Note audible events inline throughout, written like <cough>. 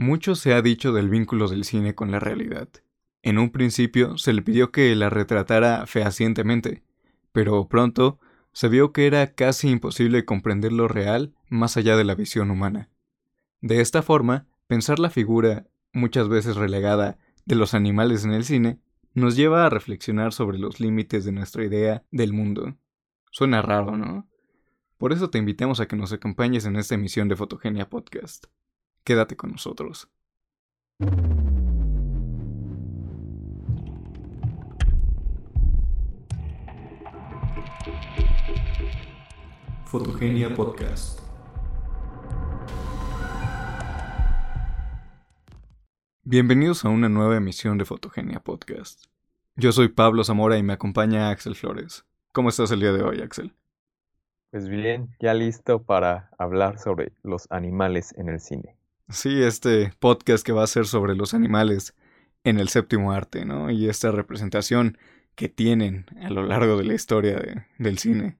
Mucho se ha dicho del vínculo del cine con la realidad. En un principio se le pidió que la retratara fehacientemente, pero pronto se vio que era casi imposible comprender lo real más allá de la visión humana. De esta forma, pensar la figura, muchas veces relegada, de los animales en el cine, nos lleva a reflexionar sobre los límites de nuestra idea del mundo. Suena raro, ¿no? Por eso te invitamos a que nos acompañes en esta emisión de Fotogenia Podcast. Quédate con nosotros. Fotogenia Podcast. Bienvenidos a una nueva emisión de Fotogenia Podcast. Yo soy Pablo Zamora y me acompaña Axel Flores. ¿Cómo estás el día de hoy, Axel? Pues bien, ya listo para hablar sobre los animales en el cine. Sí, este podcast que va a ser sobre los animales en el séptimo arte, ¿no? Y esta representación que tienen a lo largo de la historia del cine.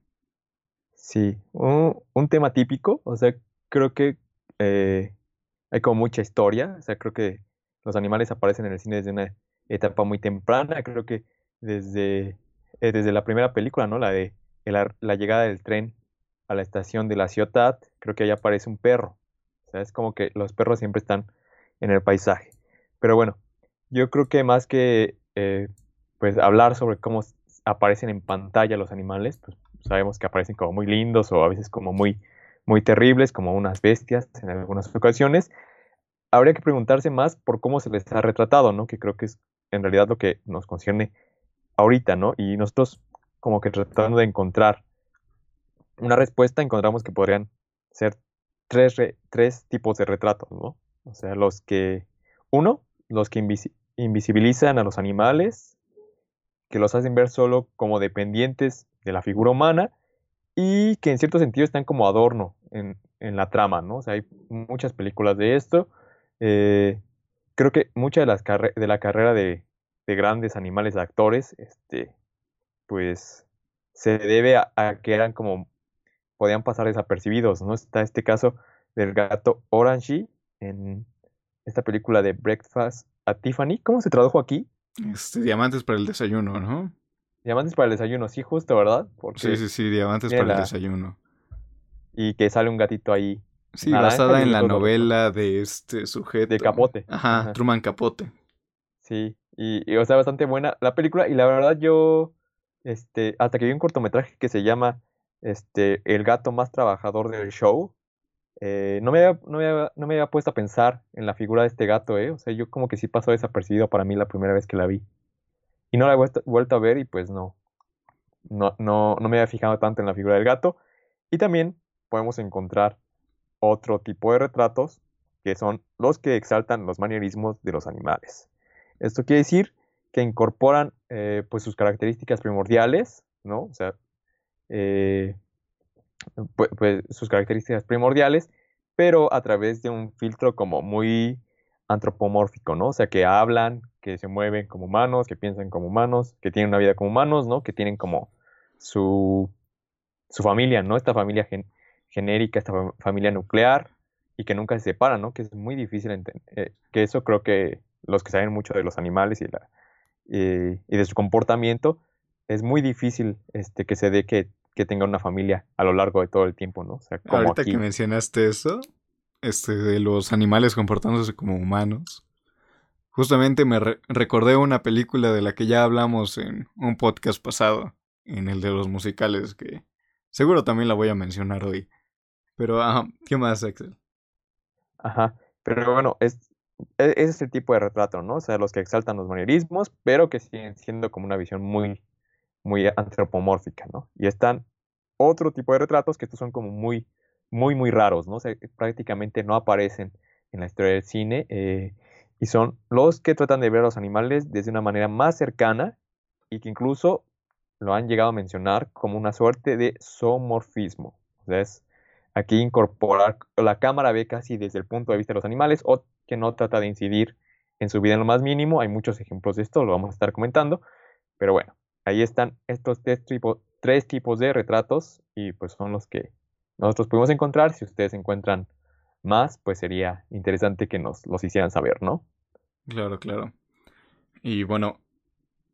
Sí, un, tema típico, o sea, creo que eh, hay como mucha historia, o sea, creo que los animales aparecen en el cine desde una etapa muy temprana, creo que desde, eh, desde la primera película, ¿no? La de la, la, llegada del tren a la estación de la ciudad, creo que ahí aparece un perro, o sea, es como que los perros siempre están en el paisaje. Pero bueno, yo creo que más que eh, pues hablar sobre cómo aparecen en pantalla los animales, pues sabemos que aparecen como muy lindos o a veces como muy, muy terribles, como unas bestias en algunas ocasiones. Habría que preguntarse más por cómo se les ha retratado, ¿no? Que creo que es en realidad lo que nos concierne ahorita, ¿no? Y nosotros como que tratando de encontrar una respuesta, encontramos que podrían ser tres, tres tipos de retratos, ¿no? O sea, los que, uno, los que invisibilizan a los animales, que los hacen ver solo como dependientes de la figura humana y que en cierto sentido están como adorno en, la trama, ¿no? O sea, hay muchas películas de esto. Eh, creo que mucha de, las de la carrera de, de, grandes animales actores, este, pues se debe a, que eran como podían pasar desapercibidos, ¿no? Está este caso del gato Orangey en esta película de Breakfast at Tiffany. ¿Cómo se tradujo aquí? Este, diamantes para el desayuno, ¿no? Diamantes para el desayuno, sí, justo, ¿verdad? sí, sí, sí, diamantes para el desayuno. Y que sale un gatito ahí. Sí, basada en la novela de este sujeto. De Capote. Ajá, Truman Capote. Sí, y, o sea, bastante buena la película. Y la verdad yo, este, hasta que vi un cortometraje que se llama este, El gato más trabajador del show, eh, no, me había, no, me había, no me había puesto a pensar en la figura de este gato, ¿eh? O sea, yo como que sí pasó desapercibido para mí la primera vez que la vi. Y no la he vuelto, a ver y pues no, no, no, no me había fijado tanto en la figura del gato. Y también podemos encontrar otro tipo de retratos que son los que exaltan los manierismos de los animales. Esto quiere decir que incorporan eh, pues sus características primordiales, ¿no? O sea, eh, pues, sus características primordiales, pero a través de un filtro como muy antropomórfico, ¿no? O sea, que hablan, que se mueven como humanos, que piensan como humanos, que tienen una vida como humanos, ¿no? Que tienen como su, su familia, ¿no? Esta familia genérica, esta familia nuclear y que nunca se separan, ¿no? Que es muy difícil entender. Eh, que eso creo que los que saben mucho de los animales y de su comportamiento, es muy difícil este, que se dé que, que tenga una familia a lo largo de todo el tiempo, ¿no? O sea, como Ahorita que mencionaste eso, este, de los animales comportándose como humanos, justamente me recordé una película de la que ya hablamos en un podcast pasado, en el de los musicales, que seguro también la voy a mencionar hoy. Pero, ajá, ¿qué más, Axel? Ajá, pero bueno, es, e, ese es el tipo de retrato, ¿no? O sea, los que exaltan los manierismos, pero que siguen siendo como una visión muy, muy antropomórfica, ¿no? Y están otro tipo de retratos que estos son como muy, muy, muy raros, ¿no? Prácticamente no aparecen en la historia del cine eh, y son los que tratan de ver a los animales desde una manera más cercana y que incluso lo han llegado a mencionar como una suerte de zoomorfismo. O aquí incorporar, la cámara ve casi desde el punto de vista de los animales o que no trata de incidir en su vida en lo más mínimo. Hay muchos ejemplos de esto, lo vamos a estar comentando, pero bueno, ahí están estos tres tipos, tres tipos de retratos y pues son los que nosotros pudimos encontrar. Si ustedes encuentran más, pues sería interesante que nos los hicieran saber, ¿no? Claro, claro. Y bueno,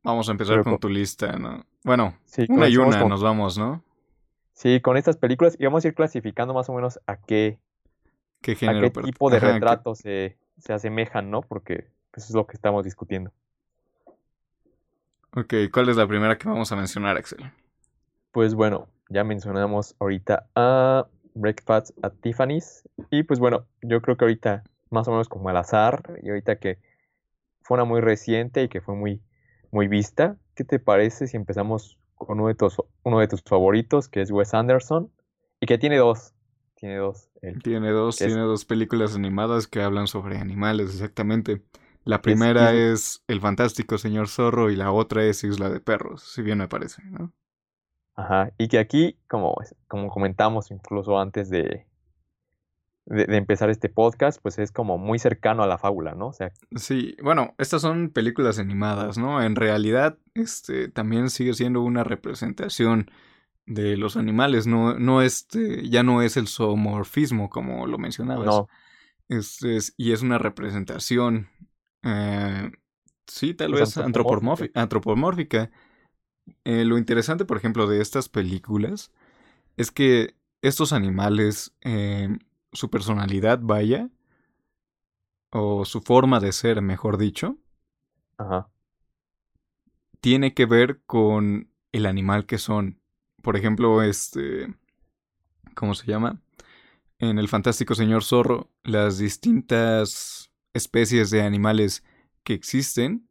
vamos a empezar con tu lista, ¿no? Bueno, una y una nos vamos, ¿no? Sí, con estas películas y vamos a ir clasificando más o menos a qué, ¿Qué, género, a qué tipo de retratos se, se, asemejan, ¿no? Porque pues, es lo que estamos discutiendo. Ok, ¿cuál es la primera que vamos a mencionar, Axel? Pues bueno, ya mencionamos ahorita a Breakfast at Tiffany's. Y pues bueno, yo creo que ahorita, más o menos como al azar, y ahorita que fue una muy reciente y que fue muy, muy vista, ¿qué te parece si empezamos con uno de, tus, uno de tus favoritos, que es Wes Anderson, y que tiene dos? Tiene dos. tiene dos, tiene dos películas animadas que hablan sobre animales, exactamente. La primera es, El Fantástico Señor Zorro y la otra es Isla de Perros, si bien me parece, ¿no? Ajá, y que aquí, como, como comentamos incluso antes de, de, empezar este podcast, pues es como muy cercano a la fábula, ¿no? O sea, sí, bueno, estas son películas animadas, ¿no? En realidad, este, también sigue siendo una representación de los animales, no, no este, ya no es el zoomorfismo como lo mencionabas. No. Este y es una representación, eh, sí, tal vez antropomórfica eh, lo interesante, por ejemplo, de estas películas es que estos animales, eh, su personalidad, vaya, o su forma de ser, mejor dicho, tiene que ver con el animal que son. Por ejemplo, este, ¿cómo se llama? En el fantástico señor zorro, las distintas especies de animales que existen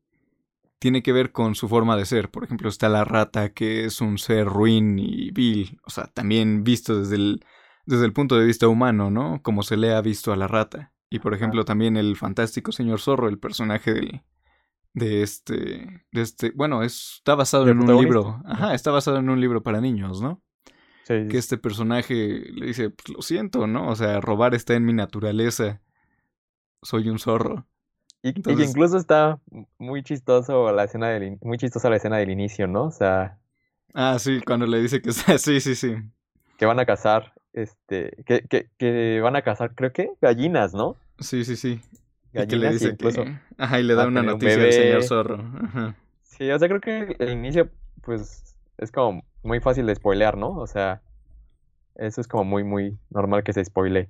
tiene que ver con su forma de ser. Por ejemplo, está la rata, que es un ser ruin y vil, o sea, también visto desde el, desde el punto de vista humano, ¿no? Como se le ha visto a la rata. Y por ejemplo, también el fantástico señor zorro, el personaje del, de este, de este, bueno, está basado en un libro, ajá, está basado en un libro para niños, ¿no? Sí. Que este personaje le dice, pues lo siento, ¿no? O sea, robar está en mi naturaleza. Soy un zorro. Y, incluso está muy chistoso la escena del muy chistosa la escena del inicio, ¿no? O sea. Ah, sí, cuando le dice que <laughs> sí, sí, sí. Que van a cazar, este, que, que, que van a cazar, creo que gallinas, ¿no? Sí, sí, sí. y que le dice incluso ajá, y le da una noticia al señor zorro. Ajá. Sí, o sea, creo que el inicio, pues, es como muy fácil de spoilear, ¿no? O sea, eso es como muy, muy normal que se spoile.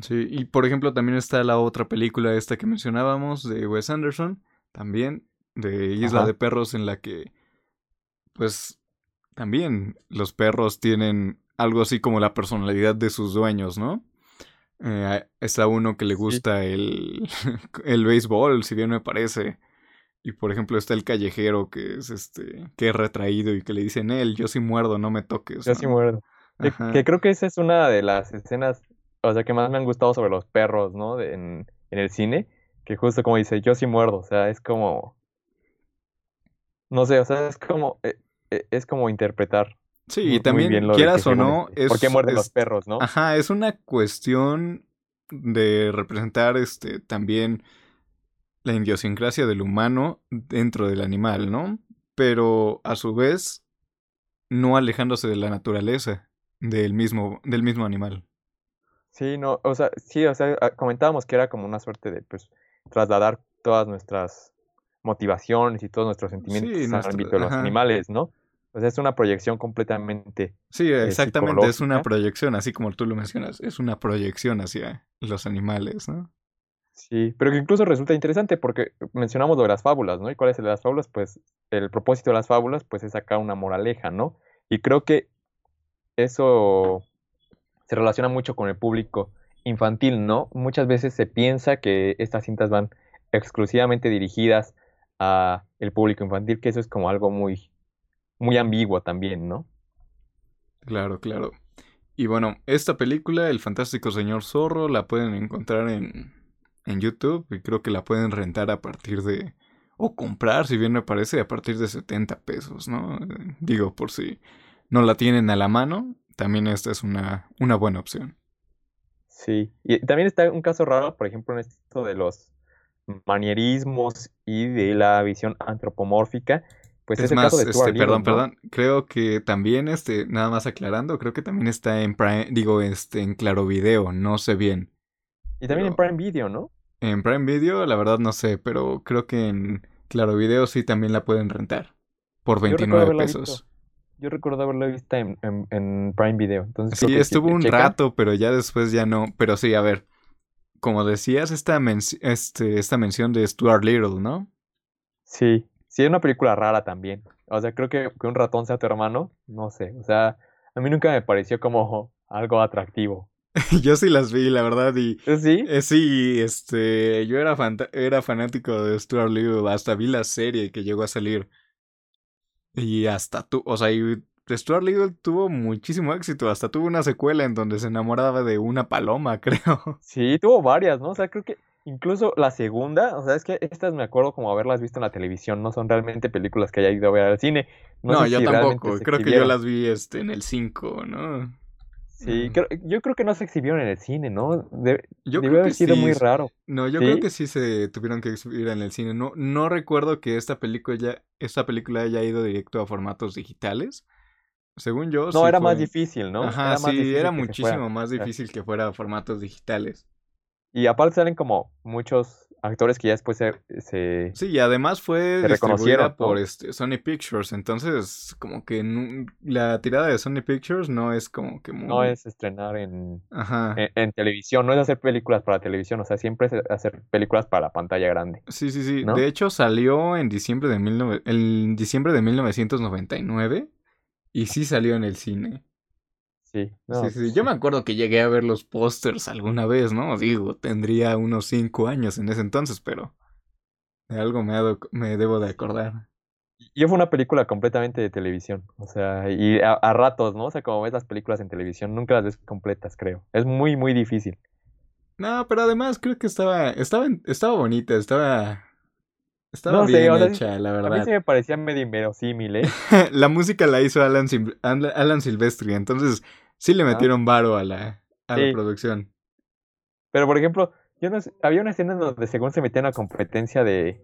Sí, y por ejemplo también está la otra película esta que mencionábamos de Wes Anderson, también de Isla de Perros en la que pues también los perros tienen algo así como la personalidad de sus dueños, ¿no? Eh, está uno que le gusta el, <laughs> el béisbol, si bien me parece. Y por ejemplo está el callejero que es este, que es retraído y que le dicen él, yo sí muerdo, no me toques. Yo sí muerdo. que, creo que esa es una de las escenas o sea, que más me han gustado sobre los perros, ¿no? en, el cine, que justo como dice, yo sí muerdo, o sea, es como, no sé, o sea, es como, eh, eh, es como interpretar. Sí, y también, quieras o no, es, ¿por qué muerden los perros, no? Ajá, es una cuestión de representar este también la idiosincrasia del humano dentro del animal, ¿no? Pero a su vez no alejándose de la naturaleza del mismo, del mismo animal. Sí, no, o sea, sí, o sea, ah, comentábamos que era como una suerte de, pues, trasladar todas nuestras motivaciones y todos nuestros sentimientos al ámbito de los animales, ¿no? O sea, es una proyección completamente. Sí, eh, exactamente, es una proyección, así como tú lo mencionas, es una proyección hacia los animales, ¿no? Sí, pero que incluso resulta interesante porque mencionamos lo de las fábulas, ¿no? ¿Y cuál es el de las fábulas? Pues el propósito de las fábulas, pues es sacar una moraleja, ¿no? Y creo que eso se relaciona mucho con el público infantil, ¿no? Muchas veces se piensa que estas cintas van exclusivamente dirigidas a el público infantil, que eso es como algo muy, muy ambiguo también, ¿no? Claro, claro. Y bueno, esta película, El Fantástico Señor Zorro, la pueden encontrar en, en YouTube y creo que la pueden rentar a partir de... o comprar, si bien me parece, a partir de 70 pesos, ¿no? Digo, por si no la tienen a la mano, también esta es una, una buena opción. Sí, y también está un caso raro, por ejemplo, en esto de los manierismos y de la visión antropomórfica, pues es, es el más, caso de este, perdón, ¿no? perdón, creo que también, este, nada más aclarando, creo que también está en Prime, digo, este, en Claro Video, no sé bien. Y también en Prime Video, ¿no? en Prime Video, la verdad no sé, pero creo que en Claro Video sí también la pueden rentar por Yo recuerdo 29 haberla visto. pesos. Yo recuerdo haberla visto en, en- en Prime Video. Entonces Sí, estuvo un rato, pero ya después ya no. Pero sí, a ver, como decías, esta, menci- este, esta mención de Stuart Little, ¿no? Sí, sí, es una película rara también. O sea, creo que que un ratón sea tu hermano, no sé. O sea, a mí nunca me pareció como <laughs> algo atractivo. <laughs> Yo sí las vi, la verdad, y ¿Sí? eh, sí, este, yo era, era fanático de Stuart Little, hasta vi la serie que llegó a salir. Y hasta tú, o sea, y Stuart Little tuvo muchísimo éxito, hasta tuvo una secuela en donde se enamoraba de una paloma, <laughs> creo. Sí, tuvo varias, ¿no? O sea, creo que incluso la segunda, o sea, es que estas me acuerdo como haberlas visto en la televisión, no son realmente películas que haya ido a ver al cine. No, No, sé yo si tampoco, creo que yo las vi este, en el 5, ¿no? Sí, Mm. creo- yo creo que no se exhibieron en el cine, ¿no? De- Yo debió haber sido sí. muy raro. No, yo creo que sí se tuvieron que exhibir en el cine. No, no recuerdo que esta película ya, esta película haya ido directo a formatos digitales. Según yo, No, sí era más difícil, ¿no? Ajá, Era más sí, era muchísimo fuera. más difícil que fuera a formatos digitales. Y aparte salen como muchos actores que ya después se, se, Sí, y además fue distribuida por ¿no? este Sony Pictures, entonces como que la tirada de Sony Pictures no es como que No muy... es estrenar en, Ajá. en, en televisión, no es hacer películas para televisión, o sea, siempre es hacer películas para la pantalla grande, Sí, sí, sí. ¿no? De hecho, salió en diciembre de, 19 en diciembre de 1999 y sí salió en el cine. Sí, Sí, no, sí, sí. pues Yo me acuerdo que llegué a ver los pósters alguna vez, ¿no? Digo, tendría unos cinco años en ese entonces, pero de algo me, me debo de acordar. Yo fue una película completamente de televisión, o sea, y a, a ratos, ¿no? O sea, como ves las películas en televisión, nunca las ves completas, creo. Es muy, muy difícil. No, pero además creo que estaba, estaba, estaba bonita, estaba, estaba No sé, bien o sea, hecha, la a mí verdad. sí me parecía medio inverosímil, ¿eh? <laughs> La música la hizo Alan, Sil- Alan Alan Silvestri, entonces sí le metieron varo a la, a la producción. pero por ejemplo, yo no sé, había una escena en donde según se metía en una competencia de,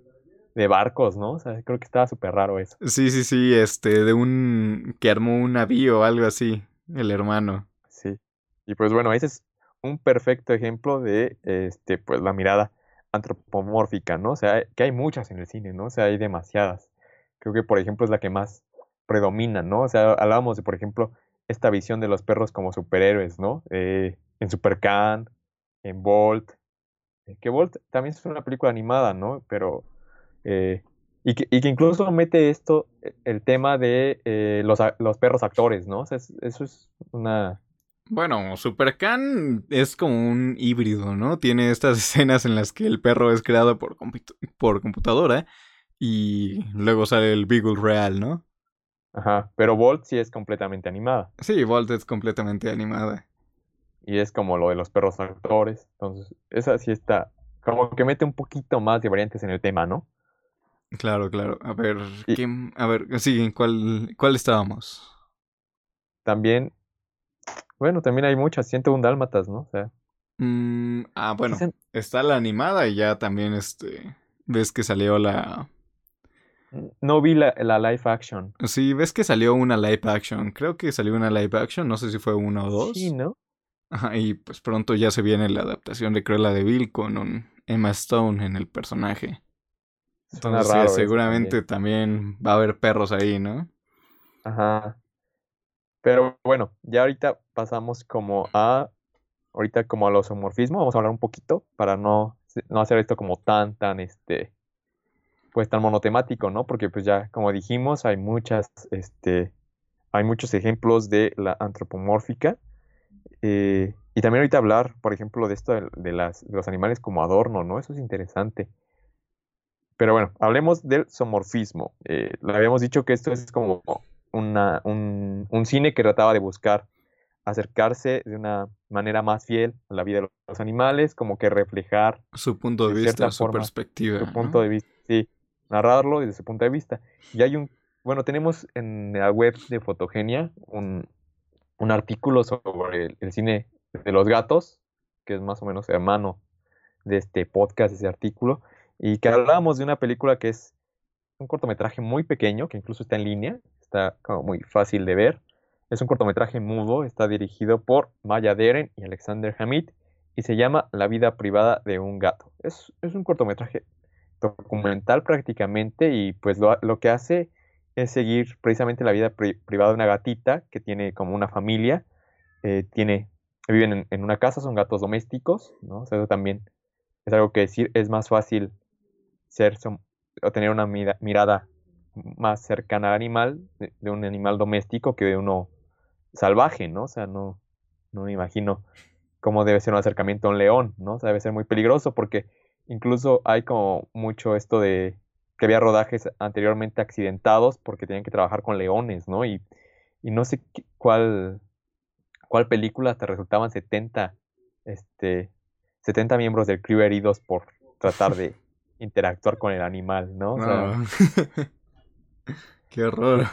de barcos, ¿no? O sea, creo que estaba súper raro eso. Sí, sí, sí, este, de un, que armó un navío o algo así, el hermano. Sí. Y pues bueno, ese es un perfecto ejemplo de, este, pues la mirada antropomórfica, ¿no? O sea, que hay muchas en el cine, ¿no? O sea, hay demasiadas. Creo que, por ejemplo, es la que más predomina, ¿no? O sea, hablábamos de, por ejemplo, esta visión de los perros como superhéroes, ¿no? Eh, en Supercan, en Bolt, eh, que Bolt también es una película animada, ¿no? Pero, eh, y, que, y que incluso mete esto, eh, el tema de eh, los, los perros actores, ¿no? Eso es una... Bueno, Supercan es como un híbrido, ¿no? Tiene estas <laughs> escenas en las que el perro es creado por, por computadora y luego sale el Beagle real, ¿no? Ajá, pero Bolt sí es completamente animada. Sí, Volt es completamente animada. Y es como lo de los perros actores. Entonces, esa sí está. Como que mete un poquito más de variantes en el tema, ¿no? Claro, claro. A ver, Y ¿qué? A ver, sí, ¿en cuál, cuál estábamos? también, bueno, también hay muchas, 101 dálmatas, ¿no? O sea, Mm, ah, bueno, está la animada y ya también, este, ves que salió la... no vi la, la live action. Sí, ves que salió una live action. Creo que salió una live action, no sé si fue una o Sí, dos. ¿no? Ajá, y pues pronto ya se viene la adaptación de Cruella de Vil con un Emma Stone en el personaje. Suena Entonces, sí, raro seguramente también. también va a haber perros ahí, ¿no? Ajá. Pero bueno, ya ahorita pasamos como a, ahorita como a los homorfismos, vamos a hablar un poquito para no, no hacer esto como tan, tan, este, pues tan monotemático, ¿no? Porque pues ya, como dijimos, hay muchas, este, hay muchos ejemplos de la antropomórfica. eh, y también ahorita hablar, por ejemplo, de esto de, de las, de los animales como adorno, ¿no? Eso es interesante. Pero bueno, hablemos del somorfismo. Eh, le habíamos dicho que esto es como una, un, un cine que trataba de buscar acercarse de una manera más fiel a la vida de los animales, como que reflejar Su punto de de vista, su forma perspectiva, su punto de vista, sí, narrarlo desde su punto de vista. Y hay un, bueno, tenemos en la web de Fotogenia un, un artículo sobre el, cine de los gatos, que es más o menos hermano de este podcast, ese artículo, y que hablábamos de una película que es un cortometraje muy pequeño, que incluso está en línea, está como muy fácil de ver. Es un cortometraje mudo, está dirigido por Maya Deren y Alexander Hamid y se llama La vida privada de un gato. Es, un cortometraje documental prácticamente y pues lo, que hace es seguir precisamente la vida privada de una gatita que tiene como una familia, eh, tiene, viven en, una casa, son gatos domésticos, ¿no? eso también es algo que decir, es más fácil ser o tener una mirada más cercana al animal, de, un animal doméstico que de uno salvaje, ¿no? O sea, no, no me imagino cómo debe ser un acercamiento a un león, ¿no? O sea, debe ser muy peligroso porque incluso hay como mucho esto de que había rodajes anteriormente accidentados porque tenían que trabajar con leones, ¿no? Y, y no sé cuál, cuál película te resultaban 70, este, 70 miembros del crew heridos por tratar de <laughs> interactuar con el animal, ¿no? <laughs> Qué horror.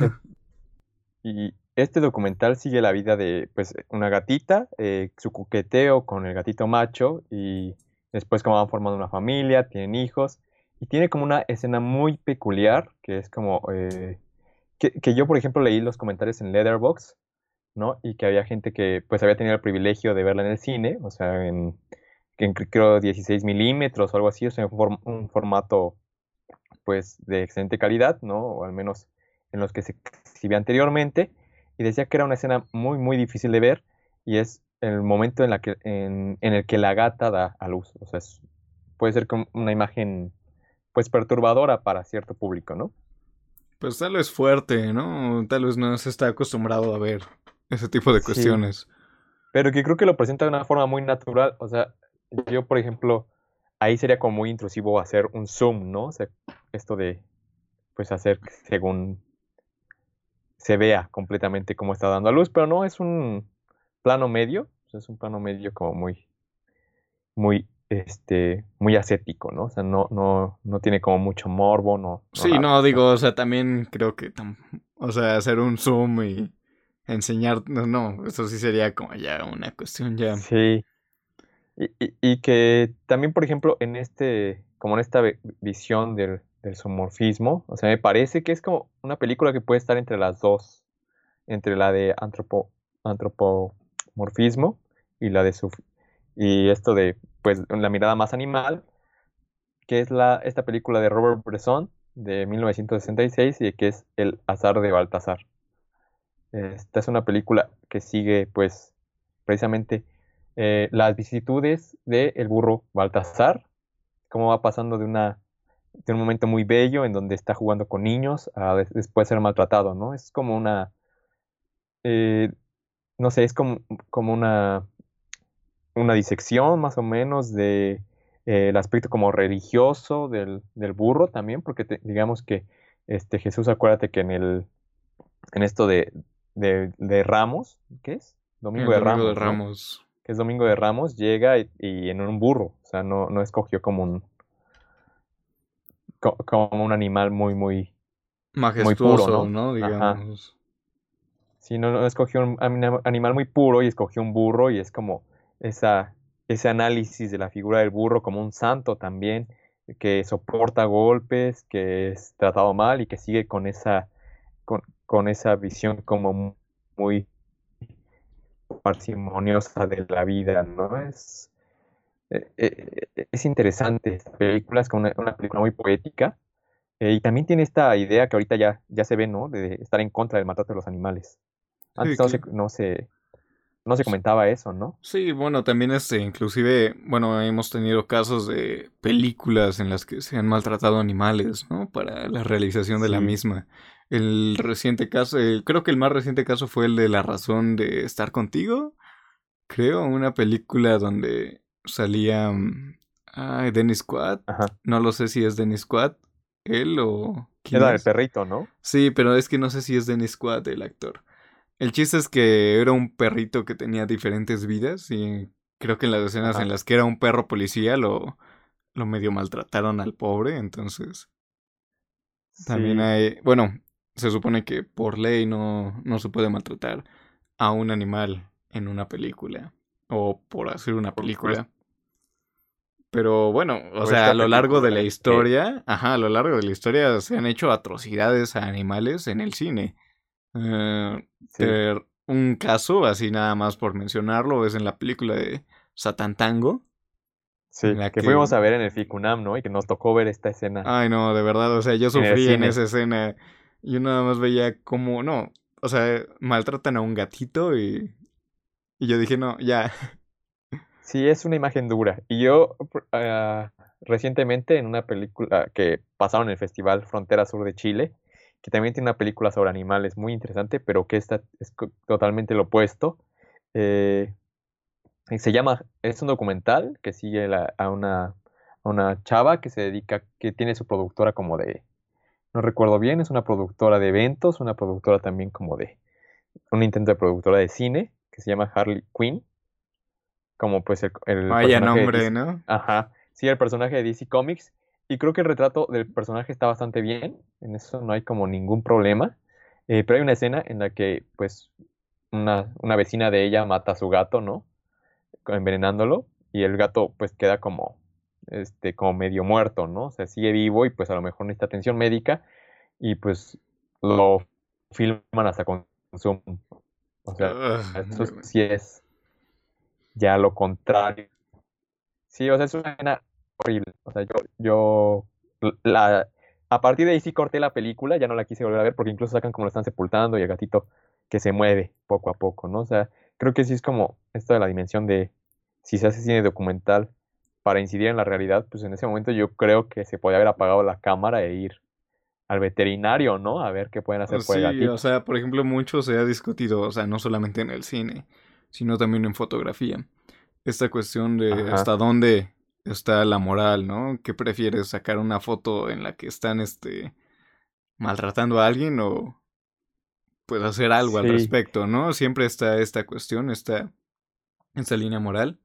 Y este documental sigue la vida de pues, una gatita, eh, su coqueteo con el gatito macho y después cómo van formando una familia, tienen hijos y tiene como una escena muy peculiar que es como eh, que, yo por ejemplo leí los comentarios en Letterboxd, ¿no? Y que había gente que pues había tenido el privilegio de verla en el cine, o sea, en, en creo 16 milímetros o algo así, o sea, un formato pues de excelente calidad, ¿no? O al menos en los que se exhibía anteriormente, y decía que era una escena muy, muy difícil de ver, y es el momento en, la que, en, el que la gata da a luz. O sea, puede ser como una imagen, pues, perturbadora para cierto público, ¿no? Pues tal vez fuerte, ¿no? Tal vez no se está acostumbrado a ver ese tipo de cuestiones. Pero que creo que lo presenta de una forma muy natural. O sea, yo, por ejemplo, ahí sería como muy intrusivo hacer un zoom, ¿no? O sea, esto de, pues, hacer según se vea completamente cómo está dando a luz, pero no es un plano medio, es un plano medio como muy, muy, este, muy ascético, ¿no? O sea, no, no, no tiene como mucho morbo, no. sí, no, digo, o sea, también creo que, o sea, hacer un zoom y enseñar, no, no, eso sí sería como ya una cuestión ya. Sí. Y, y, que también, por ejemplo, en este, como en esta visión del, del zoomorfismo. O sea, me parece que es como una película que puede estar entre las dos, entre la de antropo, antropomorfismo y la de su y esto de pues la mirada más animal, que es la esta película de Robert Bresson de 1966 y que es El azar de Baltasar. Esta es una película que sigue pues precisamente eh, las vicisitudes del el burro Baltasar, cómo va pasando de una tiene un momento muy bello en donde está jugando con niños a después ser maltratado, ¿no? Es como una, eh, no sé, es como, como una, una disección más o menos de eh, el aspecto como religioso del, burro también, porque digamos que este Jesús, acuérdate que en el en esto de, de, Ramos, ¿qué es? Domingo, de, Ramos, Que es Domingo de Ramos, llega y, y, en un burro, o sea, no, no escogió como un, como un animal muy, muy majestuoso, ¿no? Digamos. Sí, no, escogió un animal muy puro y escogió un burro y es como esa, ese análisis de la figura del burro como un santo también, que soporta golpes, que es tratado mal y que sigue con esa, con, con esa visión como muy parsimoniosa de la vida, ¿no? Es, eh, eh, es interesante esta película, es una, película muy poética eh, y también tiene esta idea que ahorita ya, ya se ve, ¿no? De estar en contra del maltrato de los animales. Antes no, se, no, se, no se comentaba eso, ¿no? Sí, bueno, también este, inclusive, bueno, hemos tenido casos de películas en las que se han maltratado animales, ¿no? Para la realización de la misma. El reciente caso, creo que el más reciente caso fue el de La razón de estar contigo. Creo, una película donde salía. Mm, ay, Dennis Quad. No lo sé si es Dennis Quad. Él o. Era el perrito, ¿no? Sí, pero es que no sé si es Dennis Quad el actor. El chiste es que era un perrito que tenía diferentes vidas y creo que en las escenas en las que era un perro policía lo, lo medio maltrataron al pobre, entonces también hay, bueno, se supone que por ley no, no se puede maltratar a un animal en una película o por hacer una película. Pero bueno, o sea, a lo largo de la historia, ajá, a lo largo de la historia se han hecho atrocidades a animales en el cine. Eh, Sí. un caso, así nada más por mencionarlo, es en la película de Satantango. Sí, en la que que- fuimos a ver en el FICUNAM, ¿no? Y que nos tocó ver esta escena. Ay, no, de verdad, o sea, yo sufrí en esa escena. Yo nada más veía como, no, o sea, maltratan a un gatito y, y yo dije, no, ya. Sí, es una imagen dura. Y yo ah, recientemente en una película que pasaron en el Festival Frontera Sur de Chile, que también tiene una película sobre animales muy interesante, pero que esta es totalmente lo opuesto. eh, y se llama, es un documental que sigue la- a una, a una chava que se dedica, que tiene su productora como de, no recuerdo bien, es una productora de eventos, una productora también como de, un intento de productora de cine, que se llama Harley Quinn, como pues el, el Vaya nombre, DC ¿no? Ajá, sí, el personaje de DC Comics. Y creo que el retrato del personaje está bastante bien. En eso no hay como ningún problema. Eh, pero hay una escena en la que, pues, una, una vecina de ella mata a su gato, ¿no? Envenenándolo. Y el gato, pues, queda como, este, como medio muerto, ¿no? O sea, sigue vivo y, pues, a lo mejor necesita atención médica. Y, pues, lo filman hasta con zoom. O sea, Ugh, eso sí es ya lo contrario. Sí, o sea, es una escena horrible. O sea, yo, yo la, a partir de ahí sí corté la película, ya no la quise volver a ver porque incluso sacan como lo están sepultando y el gatito que se mueve poco a poco, ¿no? O sea, creo que sí es como esto de la dimensión de si se hace cine documental para incidir en la realidad, pues en ese momento yo creo que se podía haber apagado la cámara e ir al veterinario, ¿no? A ver qué pueden hacer por el Sí, gatito. o sea, por ejemplo, mucho se ha discutido, o sea, no solamente en el cine, sino también en fotografía. Esta cuestión de Ajá. hasta dónde está la moral, ¿no? ¿Qué prefieres sacar una foto en la que están, este, maltratando a alguien o pues hacer algo al respecto, ¿no? Siempre está esta cuestión, esta, esta línea moral.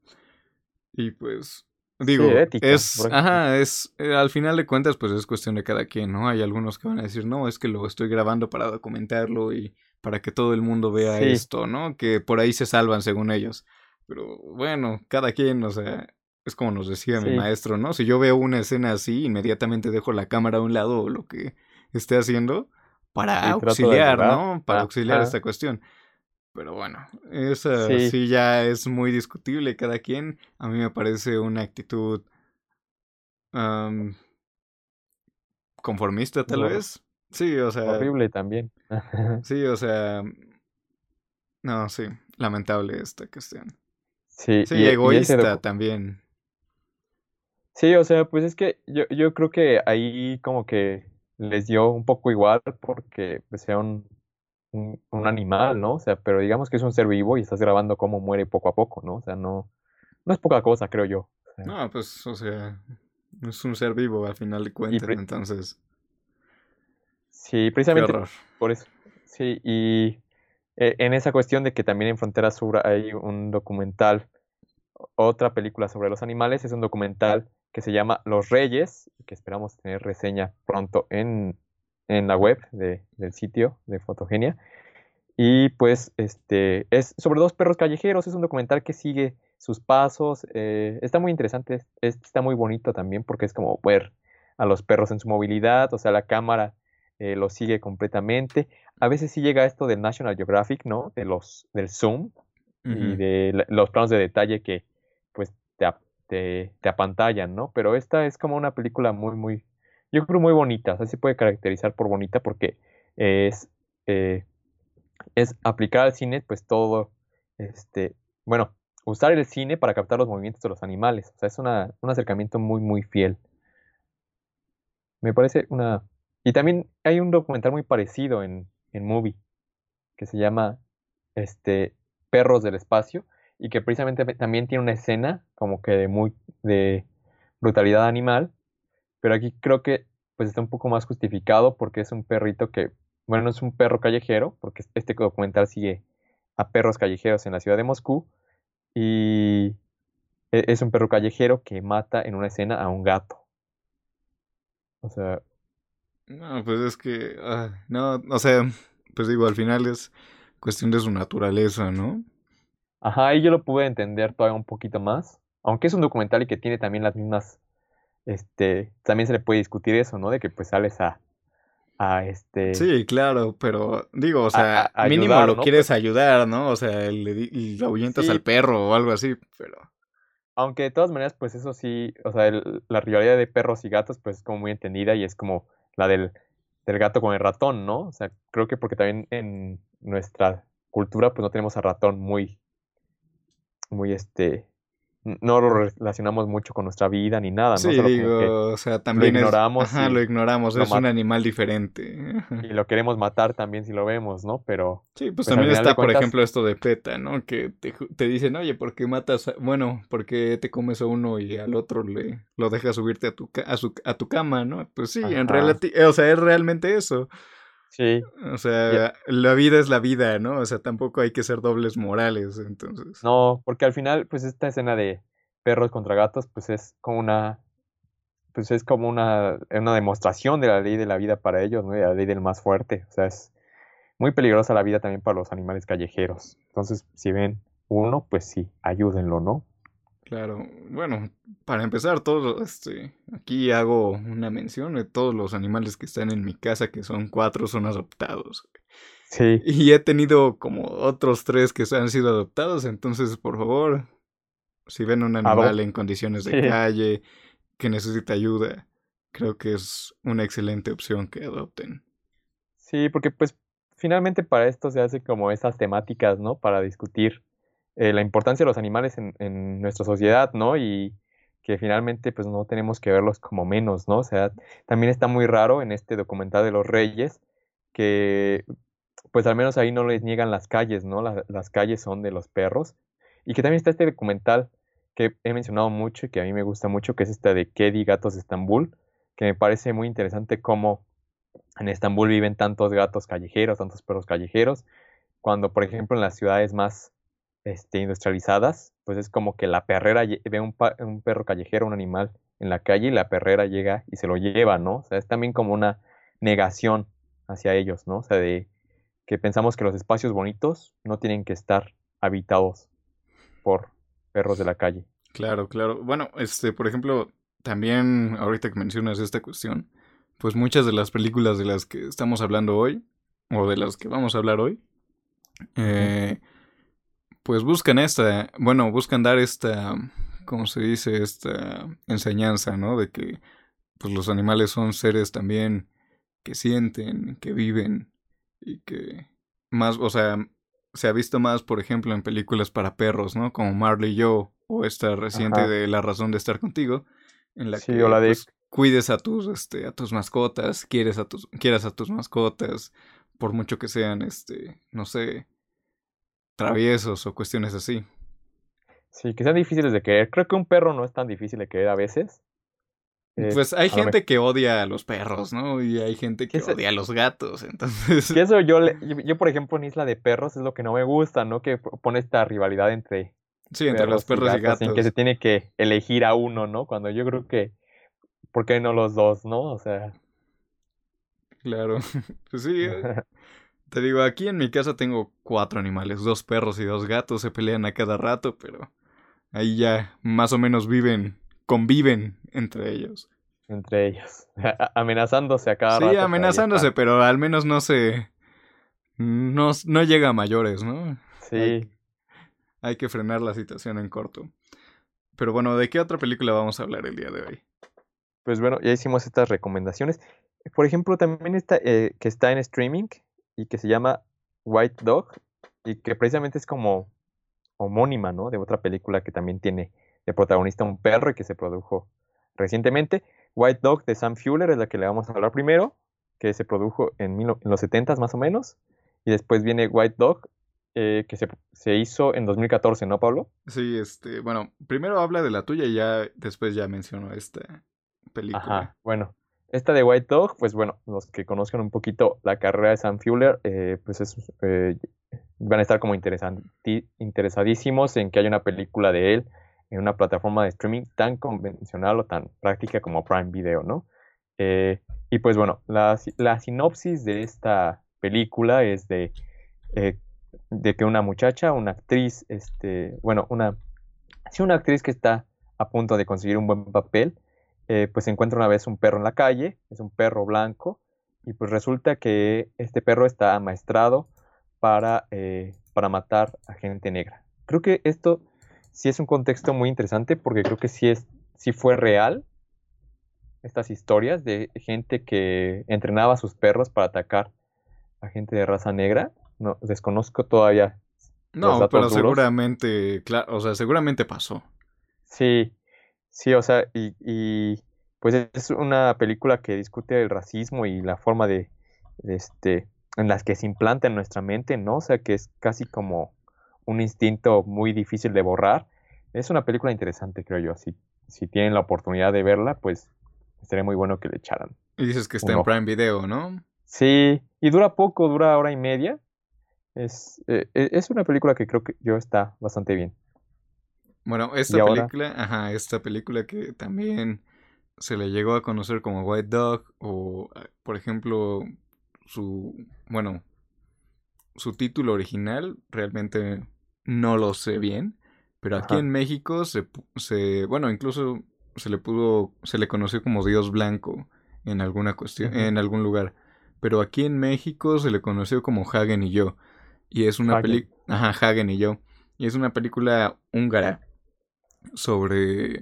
Y pues, digo, ética, es, ajá, es, eh, al final de cuentas, pues es cuestión de cada quien, ¿no? Hay algunos que van a decir, no, es que lo estoy grabando para documentarlo y para que todo el mundo vea Sí. esto, ¿no? Que por ahí se salvan según ellos. Pero bueno, cada quien, o sea, es como nos decía mi maestro, ¿no? Si yo veo una escena así, inmediatamente dejo la cámara a un lado o lo que esté haciendo para auxiliar. ¿no? Para auxiliar esta cuestión. Pero bueno, esa Sí. sí ya es muy discutible cada quien. A mí me parece una actitud am, conformista tal vez. Sí, o sea, Horrible también. <laughs> sí, o sea, no, sí, lamentable esta cuestión. Sí, Sí, y- y ese egoísta también. Sí, o sea, pues es que yo, yo creo que ahí como que les dio un poco igual porque pues, sea un, un, un animal, ¿no? O sea, pero digamos que es un ser vivo y estás grabando cómo muere poco a poco, ¿no? O sea, no, no es poca cosa, creo yo. O sea, No, pues, o sea, es un ser vivo al final de cuentas, entonces, sí, precisamente por eso. Sí, y eh, en esa cuestión de que también en Frontera Sur hay un documental, otra película sobre los animales, es un documental que se llama Los Reyes, que esperamos tener reseña pronto en, en la web de- del sitio de Fotogenia. Y pues este es sobre dos perros callejeros, es un documental que sigue sus pasos, eh, está muy interesante, es- es- está muy bonito también porque es como ver a los perros en su movilidad, o sea, la cámara eh, los sigue completamente. A veces sí llega esto del National Geographic, ¿no? De los, del zoom y de la- los planos de detalle que te, ap- te, te apantallan, ¿no? Pero esta es como una película muy, muy, yo creo muy bonita, o sea, se puede caracterizar por bonita porque es, eh, es aplicar al cine pues todo, este, bueno, usar el cine para captar los movimientos de los animales, o sea, es una, un acercamiento muy, muy fiel. Me parece una... Y también hay un documental muy parecido en, en Movie que se llama este, Perros del Espacio y que precisamente también tiene una escena como que de muy de brutalidad animal, pero aquí creo que pues está un poco más justificado porque es un perrito que, bueno, no es un perro callejero, porque este documental sigue a perros callejeros en la ciudad de Moscú y e- es un perro callejero que mata en una escena a un gato. O sea, No, pues es que, ah, no, o sea, pues digo, al final es cuestión de su naturaleza, ¿no? Ajá, y yo lo pude entender todavía un poquito más, aunque es un documental y que tiene también las mismas, este, también se le puede discutir eso, ¿no? De que pues sales a, a este... Sí, claro, pero digo, o sea, mínimo lo quieres ayudar, ¿no? O sea, le, le ahuyentas al perro o algo así, pero... Aunque de todas maneras, pues eso sí, o sea, la rivalidad de perros y gatos, pues es como muy entendida y es como la del, del gato con el ratón, ¿no? O sea, creo que porque también en nuestra cultura, pues no tenemos al ratón muy, muy este, no lo relacionamos mucho con nuestra vida ni nada, ¿no? Sí, digo, o sea, también lo ignoramos. Es, ajá, lo ignoramos, es un animal diferente. Y lo queremos matar también si lo vemos, ¿no? Pero... Sí, pues, pues también está, por ejemplo, esto de PETA, ¿no? Que te, te, dicen, oye, ¿por qué matas, a... bueno, ¿por qué te comes a uno y al otro le lo dejas subirte a tu, a su, a tu cama, ¿no? Pues sí, en realidad, o sea, es realmente eso. Sí. O sea, la vida es la vida, ¿no? O sea, tampoco hay que ser dobles morales, entonces. No, porque al final, pues esta escena de perros contra gatos, pues es como una, pues es como una, una demostración de la ley de la vida para ellos, ¿no? De la ley del más fuerte. O sea, es muy peligrosa la vida también para los animales callejeros. Entonces, si ven uno, pues sí, ayúdenlo, ¿no? Claro, bueno, para empezar, todo, este, aquí hago una mención de todos los animales que están en mi casa, que son cuatro, son adoptados. Sí. Y he tenido como otros tres que han sido adoptados, entonces, por favor, si ven un animal en condiciones de <laughs> calle que necesita ayuda, creo que es una excelente opción que adopten. Sí, porque pues finalmente para esto se hace como esas temáticas, ¿no? Para discutir eh, la importancia de los animales en, nuestra sociedad, ¿no? Y que finalmente pues no tenemos que verlos como menos, ¿no? O sea, también está muy raro en este documental de los reyes que pues al menos ahí no les niegan las calles, ¿no? las calles son de los perros. Y que también está este documental que he mencionado mucho y que a mí me gusta mucho, que es esta de Kedi Gatos de Estambul, que me parece muy interesante cómo en Estambul viven tantos gatos callejeros, tantos perros callejeros, cuando por ejemplo en las ciudades más este, industrializadas, pues es como que la perrera ve un, un, perro callejero, un animal en la calle y la perrera llega y se lo lleva, ¿no? O sea, es también como una negación hacia ellos, ¿no? O sea, de que pensamos que los espacios bonitos no tienen que estar habitados por perros de la calle. Claro, claro. Bueno, este, por ejemplo, también ahorita que mencionas esta cuestión, pues muchas de las películas de las que estamos hablando hoy, o de las que vamos a hablar hoy, eh, pues buscan esta, bueno, buscan dar esta, ¿cómo se dice? Esta enseñanza, ¿no? De que pues los animales son seres también que sienten, que viven y que más, o sea, se ha visto más, por ejemplo, en películas para perros, ¿no? Como Marley y yo o esta reciente de La razón de estar contigo, en la que pues, cuides a tus, este, a tus mascotas, quieres a tus, quieras a tus mascotas, por mucho que sean, este, no sé, traviesos o cuestiones así. Sí, que sean difíciles de querer. Creo que un perro no es tan difícil de querer a veces. pues hay gente que odia a los perros, ¿no? Y hay gente que odia a los gatos, <laughs> entonces... Que eso yo, yo, por ejemplo, en Isla de Perros es lo que no me gusta, ¿no? Que pone esta rivalidad entre... Sí, entre los perros y gatos. En que se tiene que elegir a uno, ¿no? Cuando yo creo que... ¿Por qué no los dos, no? O sea... Claro. <laughs> Pues sí, eh, <laughs> te digo, aquí en mi casa tengo cuatro animales, dos perros y dos gatos, se pelean a cada rato, pero ahí ya más o menos viven, conviven entre ellos. Entre ellos, <laughs> amenazándose a cada rato. Sí, amenazándose, pero al menos no se... No, no llega a mayores, ¿no? Sí. hay que frenar la situación en corto. Pero bueno, ¿de qué otra película vamos a hablar el día de hoy? Pues bueno, ya hicimos estas recomendaciones. Por ejemplo, también está eh, que está en streaming, y que se llama White Dog y que precisamente es como homónima, ¿no? De otra película que también tiene de protagonista un perro y que se produjo recientemente. White Dog de Sam Fuller es la que le vamos a hablar primero, que se produjo en, los 70 más o menos. Y después viene White Dog, eh, que se, se, hizo en 2014, ¿no, Pablo? Sí, este, bueno, primero habla de la tuya y ya después ya menciono esta película. Ajá, bueno, esta de White Dog, pues bueno, los que conozcan un poquito la carrera de Sam Fuller, eh, pues es, eh, van a estar como interesadísimos en que haya una película de él en una plataforma de streaming tan convencional o tan práctica como Prime Video, ¿no? Eh, y pues bueno, la, sinopsis de esta película es de, de que una muchacha, una actriz, este, bueno, una, sí, una actriz que está a punto de conseguir un buen papel, eh, pues encuentra una vez un perro en la calle, es un perro blanco, y pues resulta que este perro está amaestrado para, eh, para matar a gente negra. Creo que esto sí es un contexto muy interesante porque creo que sí, es, sí fue real estas historias de gente que entrenaba a sus perros para atacar a gente de raza negra. No, desconozco todavía. No, pero seguramente, claro, o sea, seguramente pasó. Sí, sí, o sea, y, y, pues es una película que discute el racismo y la forma de, este, en las que se implanta en nuestra mente, ¿no? O sea, que es casi como un instinto muy difícil de borrar. Es una película interesante, creo yo. Si, si tienen la oportunidad de verla, pues Estaría muy bueno que le echaran. Y dices que está en Prime Video, ¿no? Sí, y dura poco, dura hora y media. Es, eh, e, es una película que creo que yo está bastante bien. Bueno, esta película, ajá, esta película que también se le llegó a conocer como White Dog o, ah, por ejemplo, su, bueno, su título original realmente no lo sé bien, pero aquí en México se, se, bueno, incluso se le pudo, se le conoció como Dios Blanco en alguna cuestión, en algún lugar. Pero aquí en México se le conoció como Hagen y yo. Y es una película, ajá, Hagen y yo. Y es una película húngara sobre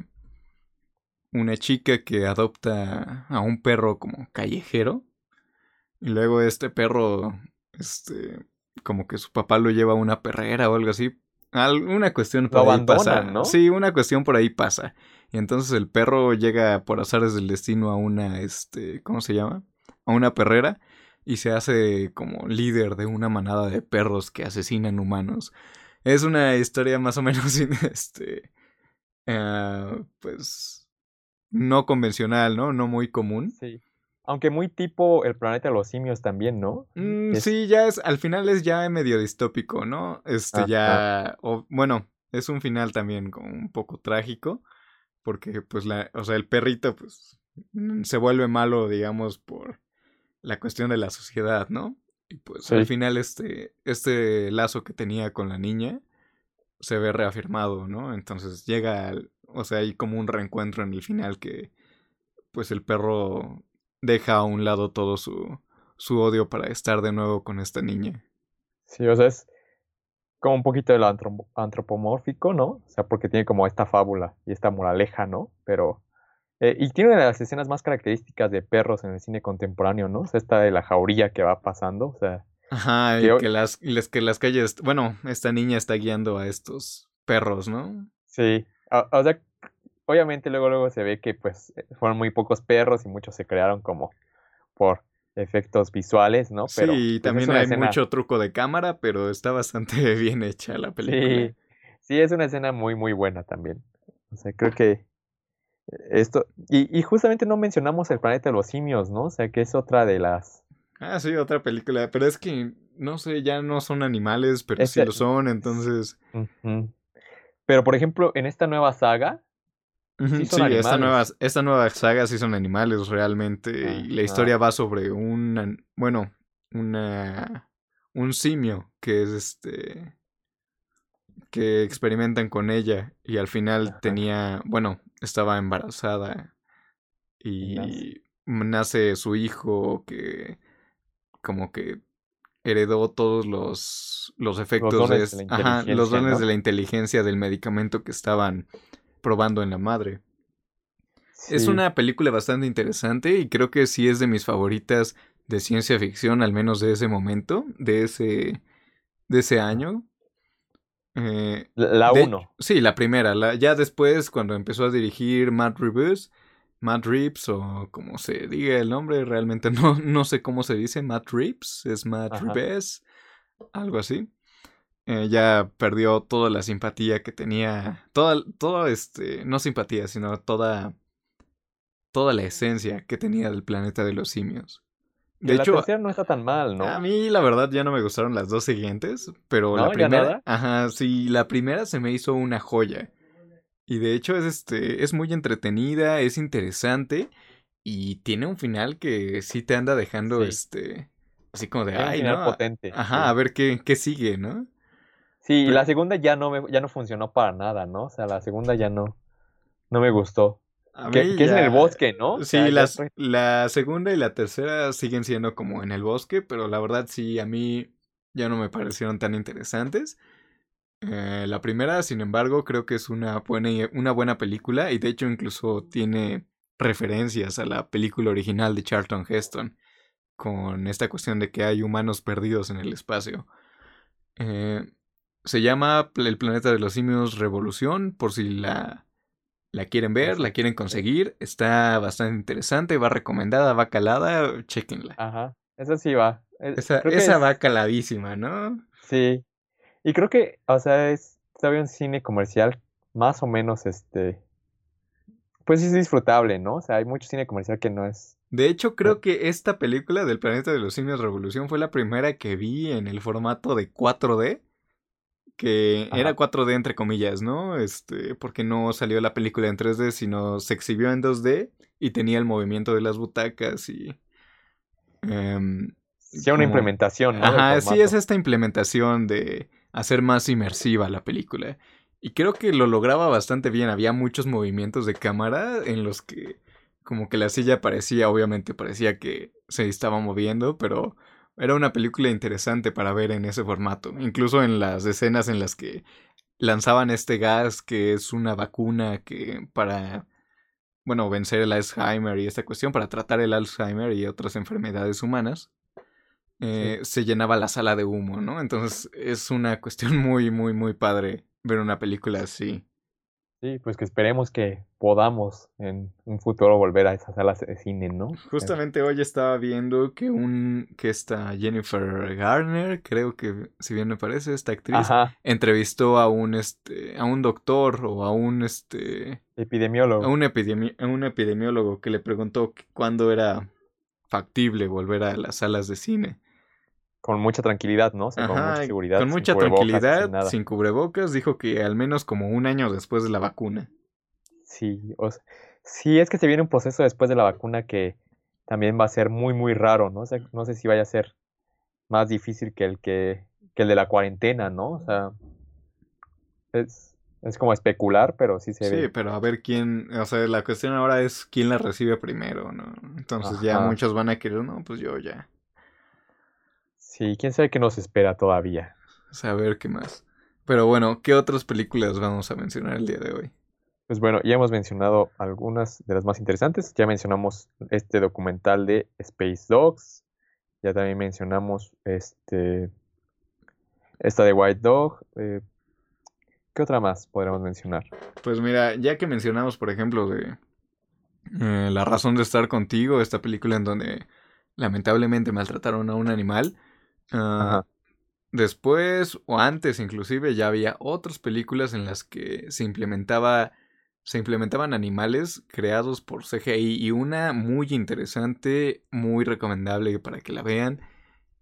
una chica que adopta a un perro como callejero. Y luego este perro, este, como que su papá lo lleva a una perrera o algo así. Alguna cuestión por ahí pasa. ¿no? Sí, una cuestión por ahí pasa. Y entonces el perro llega por azares del destino a una, este, ¿cómo se llama? A una perrera y se hace como líder de una manada de perros que asesinan humanos. Es una historia más o menos, <laughs> este, uh, pues, no convencional, ¿no? No muy común. Sí. Aunque muy tipo el planeta de los simios también, ¿no? Mm, sí, ya es, al final es ya medio distópico, ¿no? Este, ya, o, bueno, es un final también como un poco trágico porque pues la, o sea, el perrito pues mm, se vuelve malo, digamos, por la cuestión de la sociedad, ¿no? Y pues al final este, este lazo que tenía con la niña se ve reafirmado, ¿no? Entonces llega, o sea, hay como un reencuentro en el final que pues el perro deja a un lado todo su, su odio para estar de nuevo con esta niña. Sí, o sea, es, como un poquito de lo antropomórfico, ¿no? O sea, porque tiene como esta fábula y esta moraleja, ¿no? Pero... Eh, y tiene una de las escenas más características de perros en el cine contemporáneo, ¿no? O sea, esta de la jauría que va pasando, o sea... Ajá, y que, las, que las calles... Bueno, esta niña está guiando a estos perros, ¿no? Sí, o, sea, obviamente luego luego se ve que pues fueron muy pocos perros y muchos se crearon como por efectos visuales, ¿no? Pero, sí, pues, también hay mucho truco de cámara, pero está bastante <laughs> bien hecha la película. Sí, sí, es una escena muy, muy buena también. O sea, creo que esto... Y, justamente no mencionamos el planeta de los simios, ¿no? O sea, que es otra de las... Ah, sí, otra película, pero es que, no sé, ya no son animales, pero sí lo son, entonces... Pero, por ejemplo, en esta nueva saga, Sí, esta nueva, esta nueva saga sí son animales realmente. y la historia va sobre un, bueno, una, un simio que es este, que experimentan con ella y al final tenía, bueno, estaba embarazada y nace. su hijo que como que heredó todos los, los efectos los dones, de, ajá, los dones de la inteligencia del medicamento que estaban probando en la madre. Es una película bastante interesante y creo que sí es de mis favoritas de ciencia ficción, al menos de ese momento, de ese, de ese año. Eh, la 1. Sí, la primera. La, ya después, cuando empezó a dirigir Matt Matt Reeves, o como se diga el nombre, realmente <laughs> no, no sé cómo se dice, Matt Reeves, es Matt Reeves, algo así. Eh, ya perdió toda la simpatía que tenía, toda, este, no simpatía, sino toda, toda la esencia que tenía del planeta de los simios. De hecho, tercera no está tan mal, ¿no? A mí la verdad ya no me gustaron las dos siguientes, pero la primera, ajá, sí, la primera se me hizo una joya. Y de hecho es este es muy entretenida, es interesante y tiene un final que sí te anda dejando este así como de ay, ¿no? potente. Ajá, a ver qué qué sigue, ¿no? Sí, la segunda ya no, me, ya no funcionó para nada, ¿no? O sea, la segunda ya no. no me gustó. Que, es en el bosque, ¿no? Sí, la segunda y la tercera siguen siendo como en el bosque, pero la verdad sí, a mí ya no me parecieron tan interesantes. Eh, la primera, sin embargo, creo que es una buena, una buena película y de hecho incluso tiene referencias a la película original de Charlton Heston con esta cuestión de que hay humanos perdidos en el espacio. Eh, se llama El planeta de los simios Revolución, por si la la quieren ver, la quieren conseguir, está bastante interesante, va recomendada, va calada, chequenla. Ajá, esa sí va. Esa, va caladísima, ¿no? Sí. Y creo que, o sea, es todavía un cine comercial más o menos, este, pues es disfrutable, ¿no? O sea, hay mucho cine comercial que no es... De hecho, creo que esta película del Planeta de los Simios Revolución fue la primera que vi en el formato de 4D que era 4D entre comillas, ¿no? Este, porque no salió la película en 3D, sino se exhibió en 2D y tenía el movimiento de las butacas y... Eh, sí, una implementación, ¿no? Ajá, sí, es esta implementación de hacer más inmersiva la película. Y creo que lo lograba bastante bien, había muchos movimientos de cámara en los que como que la silla parecía, obviamente parecía que se estaba moviendo, pero era una película interesante para ver en ese formato, incluso en las escenas en las que lanzaban este gas que es una vacuna que para bueno, vencer el Alzheimer y esta cuestión para tratar el Alzheimer y otras enfermedades humanas. Eh, se llenaba la sala de humo, ¿no? Entonces es una cuestión <laughs> muy, muy, muy padre ver una película así. Sí, pues que esperemos que podamos en un futuro volver a esas salas de cine, ¿no? Justamente hoy estaba viendo que un que esta Jennifer Garner, creo que si bien me parece esta actriz, entrevistó a un este a un doctor o a un este epidemiólogo. A un, a un epidemiólogo que le preguntó cuándo era factible volver a las salas de cine con mucha tranquilidad, ¿no? con mucha seguridad. Con mucha tranquilidad, sin, cubrebocas, dijo que al menos como un año después de la vacuna. Sí, o sí, es que se viene un proceso después de la vacuna que también va a ser muy, muy raro, ¿no? O sea, no sé si vaya a ser más difícil que el que, que el de la cuarentena, ¿no? O sea, es, es como especular, pero sí se ve. Sí, pero a ver quién, o sea, la cuestión ahora es quién la recibe primero, ¿no? Entonces ya muchos van a querer, no, pues yo ya. Sí, quién sabe qué nos espera todavía. Saber qué más. Pero bueno, ¿qué otras películas vamos a mencionar el día de hoy? Pues bueno, ya hemos mencionado algunas de las más interesantes. Ya mencionamos este documental de Space Dogs. Ya también mencionamos este esta de White Dog. Eh, ¿Qué otra más podríamos mencionar? Pues mira, ya que mencionamos, por ejemplo, de eh, La razón de estar contigo, esta película en donde lamentablemente maltrataron a un animal. Después o antes inclusive ya había otras películas en las que se implementaba se implementaban animales creados por CGI y una muy interesante, muy recomendable para que la vean,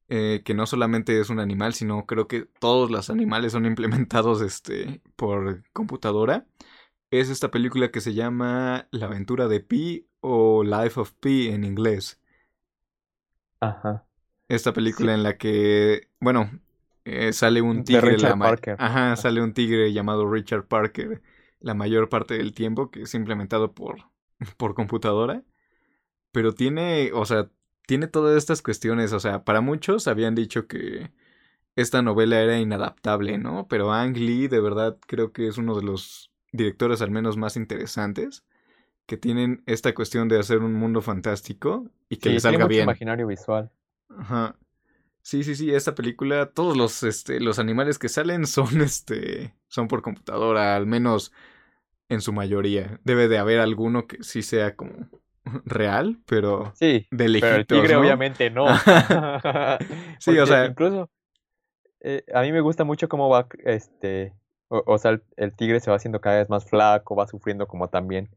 eh, que no solamente es un animal, sino creo que todos los animales son implementados este, por computadora. Es esta película que se llama La aventura de Pi o Life of Pi en inglés. Ajá. Esta película en la que, bueno, eh, sale un tigre. Parker. Ajá, sale un tigre llamado Richard Parker la mayor parte del tiempo, que es implementado por, <laughs> por computadora. Pero tiene, o sea, tiene todas estas cuestiones. O sea, para muchos habían dicho que esta novela era inadaptable, ¿no? Pero Ang Lee, de verdad, creo que es uno de los directores al menos más interesantes que tienen esta cuestión de hacer un mundo fantástico y que le salga bien. imaginario visual. Ajá. Sí, sí, sí, esta película, todos los, este, los animales que salen son, <laughs> este, son por computadora, al menos en su mayoría. Debe de haber alguno que sí sea como <laughs> real, pero sí, de lejitos, pero el tigre obviamente no. <laughs> sí, o sea, incluso eh, a mí me gusta mucho cómo va, este, o, sea, el, tigre se va haciendo cada vez más flaco, va sufriendo como también,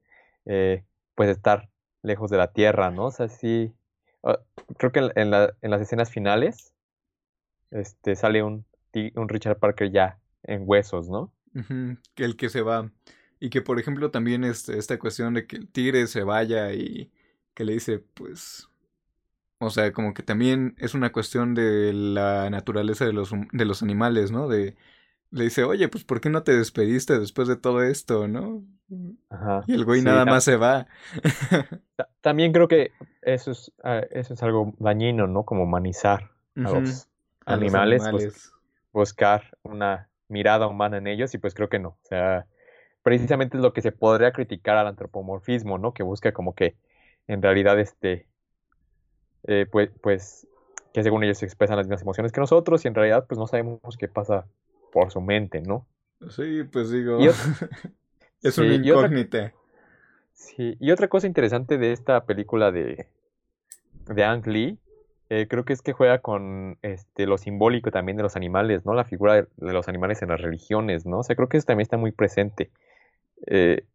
eh, pues estar lejos de la tierra, ¿no? O sea, sí, Ah, creo que en, las escenas finales este, sale un, un Richard Parker ya en huesos, ¿no? el que se va. Y que, por ejemplo, también este, esta cuestión de que el tigre se vaya y que le dice, pues... O sea, como que también es una cuestión de la naturaleza de los, de los animales, ¿no? De le dice, oye, pues ¿por qué no te despediste después de todo esto, no? Ajá. Y el güey Sí, nada más se va. ta- también creo que eso es, ah, eso es algo dañino, ¿no? Como humanizar a los a los animales, buscar una mirada humana en ellos y pues creo que no. O sea, precisamente es lo que se podría criticar al antropomorfismo, ¿no? Que busca como que en realidad este, eh, pues, pues, que según ellos expresan las mismas emociones que nosotros y en realidad pues no sabemos qué pasa por su mente, ¿no? Sí, pues digo, <laughs> es sí, una y otra- incógnita. Sí, y otra cosa interesante de esta película de, de Ang Lee, eh, creo que es que juega con este, lo simbólico también de los animales, ¿no? La figura de, de los animales en las religiones, ¿no? O sea, creo que eso también está muy presente. Eh,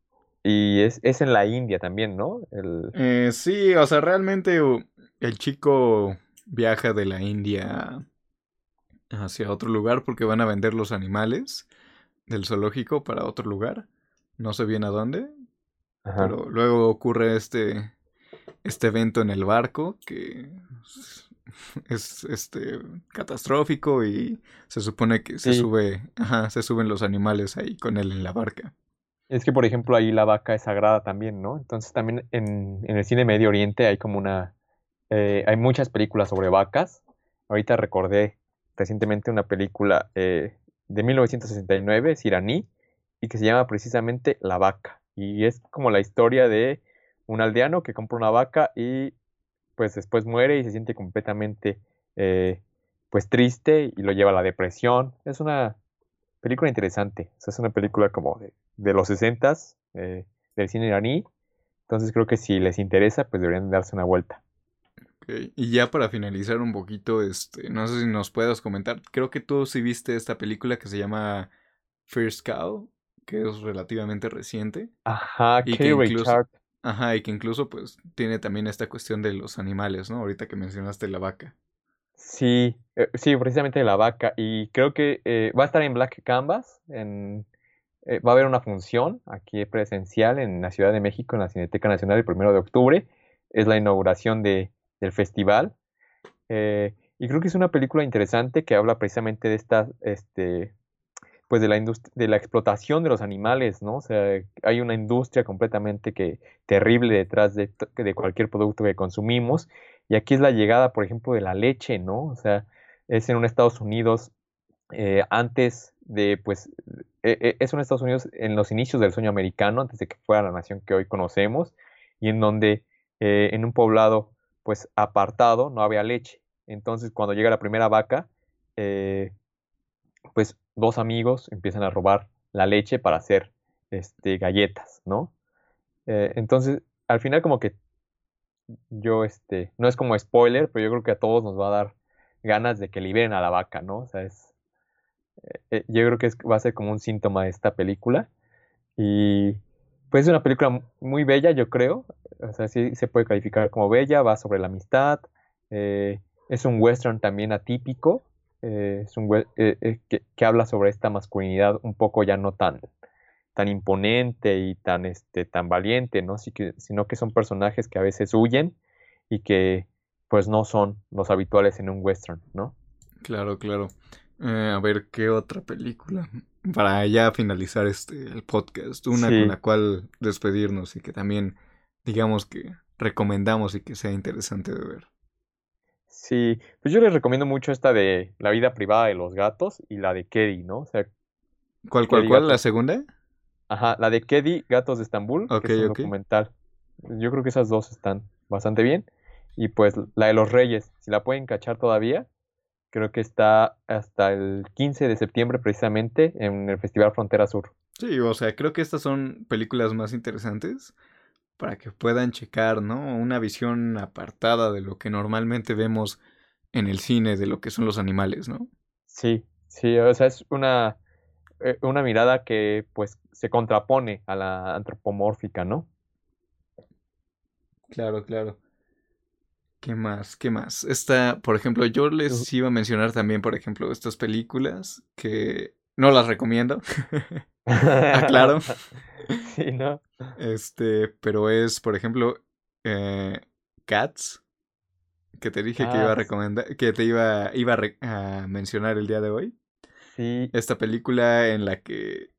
y es, es en la India también, ¿no? El, Eh, sí, o sea, realmente u- el chico viaja de la India hacia otro lugar porque van a vender los animales del zoológico para otro lugar. No sé bien a dónde, ajá. pero luego ocurre este, este evento en el barco que <laughs> es este catastrófico y se supone que se Sí. sube, ajá, se suben los animales ahí con él en la barca. Es que, por ejemplo, ahí la vaca es sagrada también, ¿no? Entonces también en, en el cine Medio Oriente hay como una... eh, hay muchas películas sobre vacas. Ahorita recordé recientemente una película eh, de 1969, es iraní, y que se llama precisamente La Vaca. Y es como la historia de un aldeano que compra una vaca y pues después muere y se siente completamente eh, pues triste y lo lleva a la depresión. Es una película interesante. Es una película como de, de los 60 eh, del cine iraní. Entonces creo que si les interesa, pues deberían darse una vuelta. Y ya para finalizar un poquito, este, no sé si nos puedas comentar, creo que tú sí viste esta película que se llama First Cow, que es relativamente reciente. Ajá, Y que incluso- Richard. Ajá, y que incluso pues tiene también esta cuestión de los animales, ¿no? Ahorita que mencionaste la vaca. Sí, eh, sí, precisamente la vaca. Y creo que eh, va a estar en Black Canvas. En, eh, va a haber una función aquí presencial en la Ciudad de México, en la Cineteca Nacional, el primero de octubre. Es la inauguración de, del festival. Eh, y creo que es una película interesante que habla precisamente de esta, este, pues de la de la explotación de los animales, ¿no? O sea, hay una industria completamente que, terrible detrás de, de cualquier producto que consumimos. Y aquí es la llegada, por ejemplo, de la leche, ¿no? O sea, es en un Estados Unidos eh, antes de, pues, eh, eh, es un Estados Unidos en los inicios del sueño americano, antes de que fuera la nación que hoy conocemos, y en donde eh, en un poblado, pues, apartado, no había leche. Entonces, cuando llega la primera vaca, eh, pues, dos amigos empiezan a robar la leche para hacer, este, galletas, ¿no? Eh, entonces, al final como que yo, este, no es como spoiler, pero yo creo que a todos nos va a dar ganas de que liberen a la vaca, ¿no? O sea, es, eh, yo creo que es- va a ser como un síntoma de esta película. Y pues es una película mu- muy bella, yo creo. O sea, sí se puede calificar como bella, va sobre la amistad. eh, es un western también atípico. eh, es un eh, que, habla sobre esta masculinidad un poco ya no tan, tan imponente y tan, este, tan valiente, ¿no? Que, sino que son personajes que a veces huyen y que pues no son los habituales en un western, ¿no? Claro, claro. A ver, ¿qué otra película? Para ya finalizar este el podcast, una Sí. con la cual despedirnos y que también digamos que recomendamos y que sea interesante de ver. Sí, pues yo les recomiendo mucho esta de La vida privada de los gatos y la de Keddy, ¿no? O sea, ¿Cuál, cuál, Keddy cuál? ¿La segunda? Ajá, la de Keddy, Gatos de Estambul, que es un documental. Yo creo que esas dos están bastante bien. Y pues la de los Reyes, si la pueden cachar todavía, creo que está hasta el 15 de septiembre precisamente en el Festival Frontera Sur. Sí, o sea, creo que estas son películas más interesantes para que puedan checar, ¿no? Una visión apartada de lo que normalmente vemos en el cine de lo que son los animales, ¿no? Sí, sí, o sea, es una, eh, una mirada que pues se contrapone a la antropomórfica, ¿no? Claro, claro. ¿Qué más? ¿Qué más? Esta, por ejemplo, yo les iba a mencionar también, por ejemplo, estas películas que no las recomiendo. <laughs> Ah, claro. <laughs> Sí, ¿no? Este, pero es, por ejemplo, eh, Cats, que te dije que iba a Ah, sí. recomendar, que te iba, iba a, a mencionar el día de hoy. Sí. Esta película en la que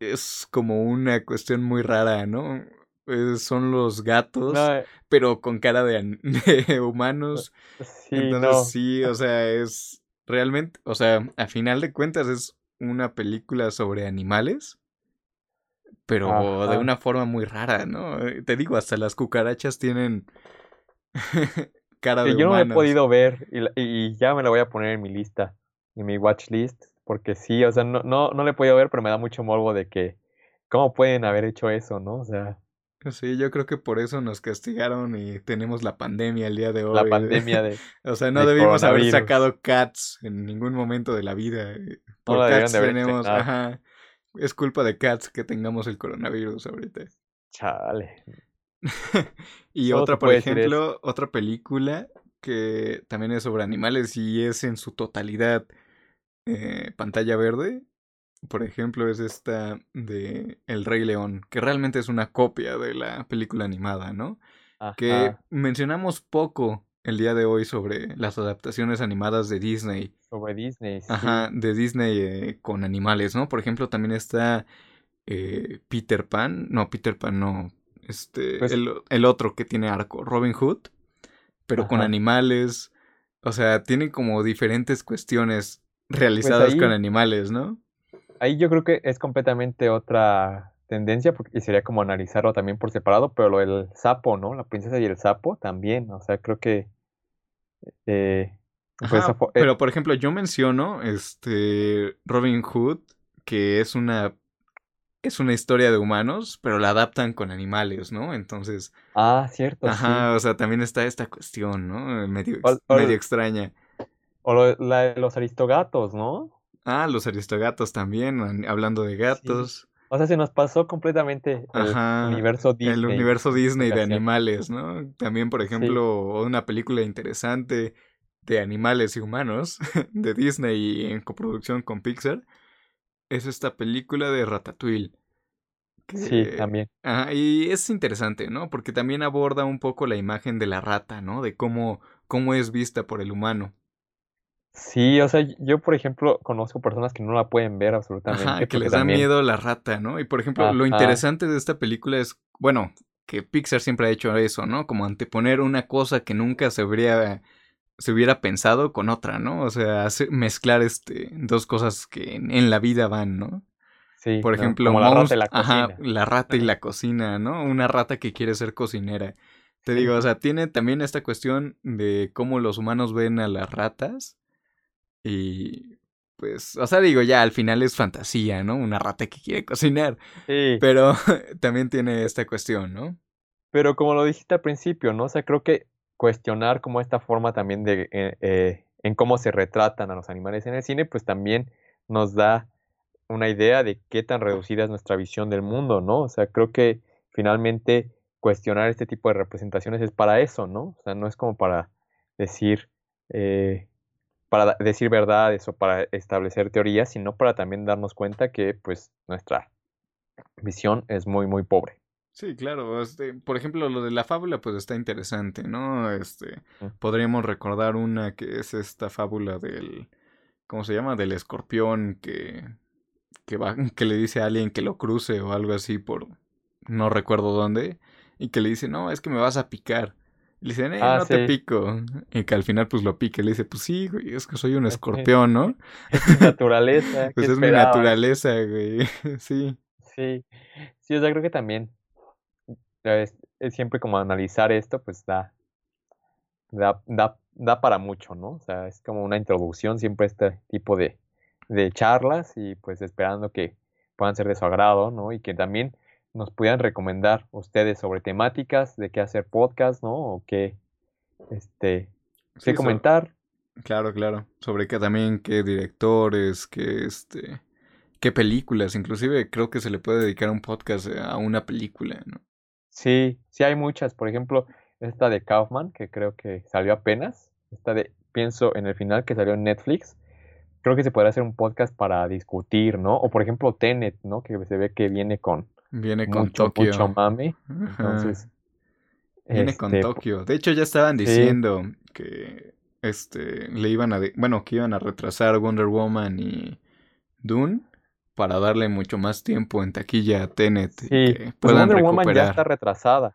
es como una cuestión muy rara, ¿no? Eh, son los gatos, No, pero con cara de, an- <laughs> de humanos. sí, Entonces no. sí, o sea, es realmente, o sea, a final de cuentas es una película sobre animales, pero de una forma muy rara, ¿no? Eh, Te digo, hasta las cucarachas tienen <laughs> cara Sí, de yo no he podido ver y, la- y ya me la voy a poner en mi lista, en mi watch list, porque sí, o sea, no, no, no la he podido ver, pero me da mucho morbo de que, ¿cómo pueden haber hecho eso, no? O sea, Sí, yo creo que por eso nos castigaron y tenemos la pandemia el día de la hoy. pandemia de... <laughs> O sea, no de debimos haber sacado Cats en ningún momento de la vida. Por la Cats de tenemos, ajá, es culpa de Cats que tengamos el coronavirus ahorita. Chale. <laughs> Y otra, por ejemplo, otra película que también es sobre animales y es en su totalidad eh, pantalla verde. Por ejemplo, es esta de El Rey León, que realmente es una copia de la película animada, ¿no? Que Ajá, mencionamos poco el día de hoy sobre las adaptaciones animadas de Disney. sobre Disney, sí. Ajá, de Disney eh, con animales, ¿no? Por ejemplo, también está eh, Peter Pan. No, Peter Pan no. Este, Pues- el, el otro que tiene arco, Robin Hood, pero con animales. O sea, tiene como diferentes cuestiones realizadas con Pues ahí- animales, ¿no? Ahí yo creo que es completamente otra tendencia porque, y sería como analizarlo también por separado, pero lo del sapo, ¿no? La princesa y el sapo también, o sea, creo que eh, pues Ajá, eh, pero por ejemplo, yo menciono este Robin Hood, que es una es una historia de humanos, pero la adaptan con animales, ¿no? Entonces, ah, cierto, sí. ajá, o sea, también está esta cuestión, ¿no? Medio, Ol- ol- medio extraña. O lo- la de los aristogatos, ¿no? Ah, los aristogatos también, an- hablando de gatos. O sea, se nos pasó completamente el Ajá, universo Disney. El universo Disney de animales, ¿no? También, por ejemplo, una película interesante de animales y humanos <laughs> de Disney en coproducción con Pixar es esta película de Ratatouille. Sí, también. Ajá, y es interesante, ¿no? Porque también aborda un poco la imagen de la rata, ¿no? De cómo, cómo es vista por el humano. Sí, o sea, yo, por ejemplo, conozco personas que no la pueden ver absolutamente. Ajá, que les da también- miedo la rata, ¿no? Y por ejemplo, lo Ajá. interesante de esta película es, bueno, que Pixar siempre ha hecho eso, ¿no? Como anteponer una cosa que nunca se habría se hubiera pensado con otra, ¿no? O sea, hacer- mezclar este dos cosas que en, en la vida van, ¿no? Sí, Por ejemplo, Como la rata y la ajá, cocina. la rata y la cocina, ¿no? Una rata que quiere ser cocinera. Te digo, o sea, tiene también esta cuestión de cómo los humanos ven a las ratas y pues, o sea, digo, ya al final es fantasía, ¿no? Una rata que quiere cocinar. Sí, Pero <laughs> también tiene esta cuestión, ¿no? pero como lo dijiste al principio, ¿no? O sea, creo que cuestionar como esta forma también de eh, eh, en cómo se retratan a los animales en el cine, pues también nos da una idea de qué tan reducida es nuestra visión del mundo, ¿no? O sea, creo que finalmente cuestionar este tipo de representaciones es para eso, ¿no? O sea, no es como para decir, eh, para decir verdades o para establecer teorías, sino para también darnos cuenta que, pues, nuestra visión es muy, muy pobre. Sí, claro. Este, por ejemplo, lo de la fábula, pues está interesante, ¿no? Este, podríamos recordar una que es esta fábula del, ¿cómo se llama? Del escorpión que, que va, <laughs> que le dice a alguien que lo cruce o algo así por, no recuerdo dónde, y que le dice, no, es que me vas a picar. Le dicen, eh, Ah, no te pico. Y que al final, pues lo pique. Le dice, pues sí, güey, es que soy un <laughs> escorpión, ¿no? <laughs> Es mi naturaleza. <laughs> Pues ¿qué es mi naturaleza, güey. Sí. Sí, sí, o sea, creo que también es, es siempre como analizar esto, pues da, da, da, da para mucho, ¿no? O sea, es como una introducción siempre a este tipo de, de charlas y pues esperando que puedan ser de su agrado, ¿no? Y que también nos pudieran recomendar ustedes sobre temáticas de qué hacer podcast, ¿no? O qué, este, Sí, qué so- comentar. Claro, claro. Sobre que también qué directores, qué este, qué películas. Inclusive creo que se le puede dedicar un podcast a una película, ¿no? Sí, sí hay muchas. Por ejemplo, esta de Kaufman, que creo que salió apenas. Esta de, pienso en el final, que salió en Netflix. Creo que se podría hacer un podcast para discutir, ¿no? O por ejemplo, Tenet, ¿no? Que se ve que viene con Viene con mucho, Tokio. mucho. Entonces, Viene con este, Tokio. De hecho, ya estaban sí. diciendo que este, le iban a, bueno, que iban a retrasar Wonder Woman y Dune para darle mucho más tiempo en taquilla a Tenet. Sí, que pues Wonder Woman ya está retrasada.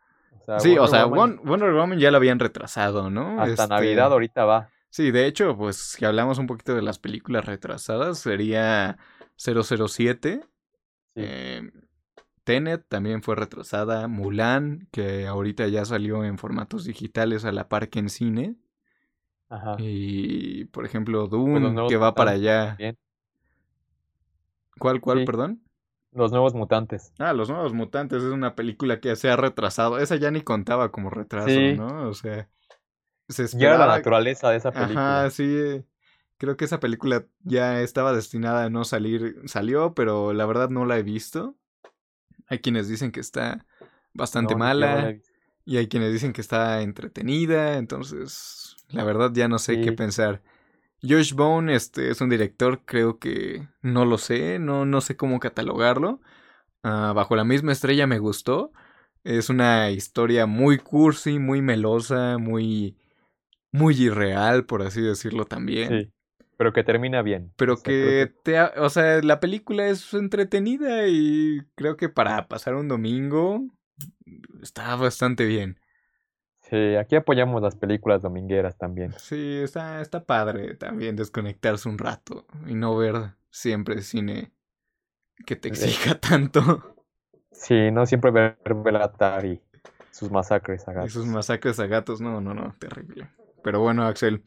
sí, o sea, Wonder Woman ya la habían retrasado, ¿no? Hasta este, Navidad ahorita va. Sí, de hecho, pues si hablamos un poquito de las películas retrasadas, sería 007. Eh, Tenet también fue retrasada. Mulan, que ahorita ya salió en formatos digitales a la par que en cine. Ajá. Y, por ejemplo, pues Dune, que va para allá. ¿Cuál, cuál, perdón? Los Nuevos Mutantes. Ah, Los Nuevos Mutantes es una película que se ha retrasado. Esa ya ni contaba como retraso, ¿no? O sea, se esperaba... Ya la naturaleza de esa película. Ajá, sí. Creo que esa película ya estaba destinada a no salir. Salió, pero la verdad no la he visto. Hay quienes dicen que está bastante mala. y hay quienes dicen que está entretenida. Entonces, la verdad ya no sé qué pensar. Josh Bone este, es un director, creo que no lo sé, no, no sé cómo catalogarlo. Ah, bajo la misma estrella me gustó. Es una historia muy cursi, muy melosa, muy, muy irreal, por así decirlo también. Sí, pero que termina bien. Pero que, te, o sea, la película es entretenida y creo que para pasar un domingo está bastante bien. Sí, aquí apoyamos las películas domingueras también. Sí, está, está padre también desconectarse un rato y no ver siempre cine que te exija <laughs> tanto. Sí, no siempre ver Belatar y sus masacres a gatos. Y sus masacres a gatos, no, no, no, terrible. Pero bueno, Axel,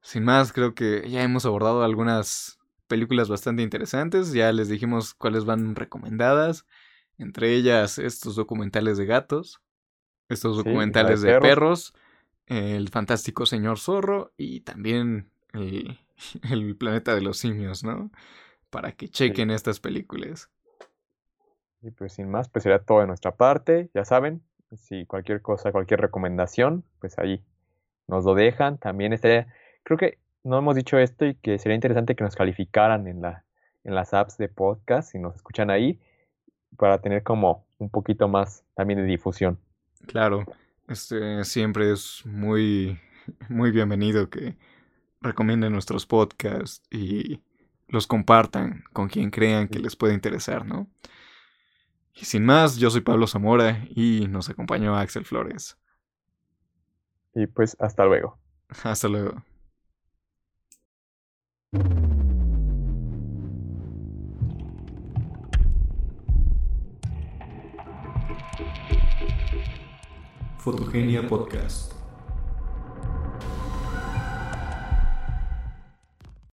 sin más, creo que ya hemos abordado algunas películas bastante interesantes. Ya les dijimos cuáles van recomendadas. Entre ellas estos documentales de gatos estos documentales de, perros. El fantástico señor zorro y también el, <laughs> planeta de los simios, ¿no? Para que chequen estas películas. Y pues sin más, pues sería todo de nuestra parte, ya saben, si cualquier cosa, cualquier recomendación, pues ahí nos lo dejan. También estaría, creo que no hemos dicho esto y que sería interesante que nos calificaran en, la, en las apps de podcast, si nos escuchan ahí, para tener como un poquito más también de difusión. Claro, este siempre es muy, muy bienvenido que recomienden nuestros podcasts y los compartan con quien crean que les puede interesar, ¿no? Y sin más, yo soy Pablo Zamora y nos acompañó Axel Flores. Y pues hasta luego. Hasta luego. Fotogenia Podcast.